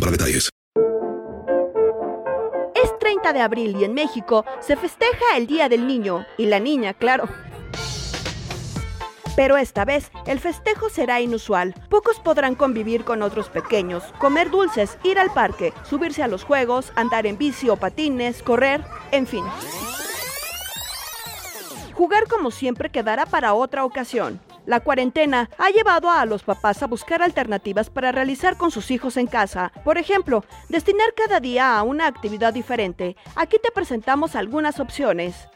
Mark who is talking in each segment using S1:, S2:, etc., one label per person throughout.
S1: para detalles.
S2: Es 30 de abril y en México se festeja el Día del Niño y la niña, claro. Pero esta vez el festejo será inusual. Pocos podrán convivir con otros pequeños, comer dulces, ir al parque, subirse a los juegos, andar en bici o patines, correr, en fin. Jugar como siempre quedará para otra ocasión. La cuarentena ha llevado a los papás a buscar alternativas para realizar con sus hijos en casa. Por ejemplo, destinar cada día a una actividad diferente. Aquí te presentamos algunas opciones.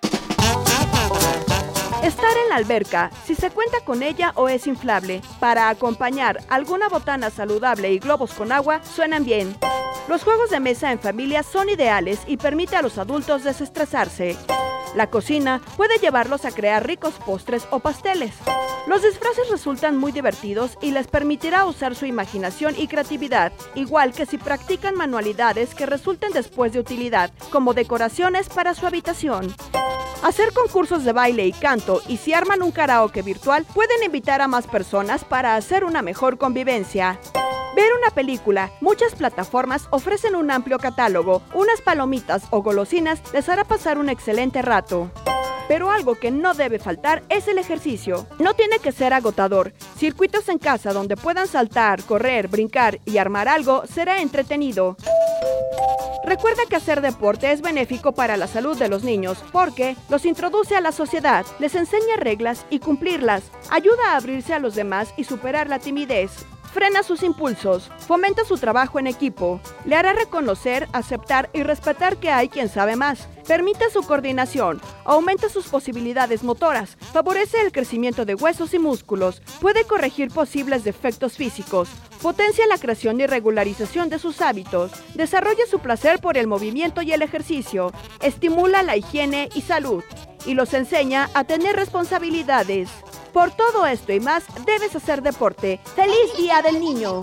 S2: Estar en la alberca, si se cuenta con ella o es inflable. Para acompañar alguna botana saludable y globos con agua, suenan bien. Los juegos de mesa en familia son ideales y permite a los adultos desestresarse. La cocina puede llevarlos a crear ricos postres o pasteles. Los disfraces resultan muy divertidos y les permitirá usar su imaginación y creatividad, igual que si practican manualidades que resulten después de utilidad, como decoraciones para su habitación. Hacer concursos de baile y canto y si arman un karaoke virtual pueden invitar a más personas para hacer una mejor convivencia. Ver una película. Muchas plataformas ofrecen un amplio catálogo. Unas palomitas o golosinas les hará pasar un excelente rato. Pero algo que no debe faltar es el ejercicio. No tiene que ser agotador. Circuitos en casa donde puedan saltar, correr, brincar y armar algo será entretenido. Recuerda que hacer deporte es benéfico para la salud de los niños porque los introduce a la sociedad, les enseña reglas y cumplirlas, ayuda a abrirse a los demás y superar la timidez. Frena sus impulsos, fomenta su trabajo en equipo, le hará reconocer, aceptar y respetar que hay quien sabe más, permite su coordinación, aumenta sus posibilidades motoras, favorece el crecimiento de huesos y músculos, puede corregir posibles defectos físicos, potencia la creación y regularización de sus hábitos, desarrolla su placer por el movimiento y el ejercicio, estimula la higiene y salud, y los enseña a tener responsabilidades. Por todo esto y más, debes hacer deporte. ¡Feliz Día del Niño!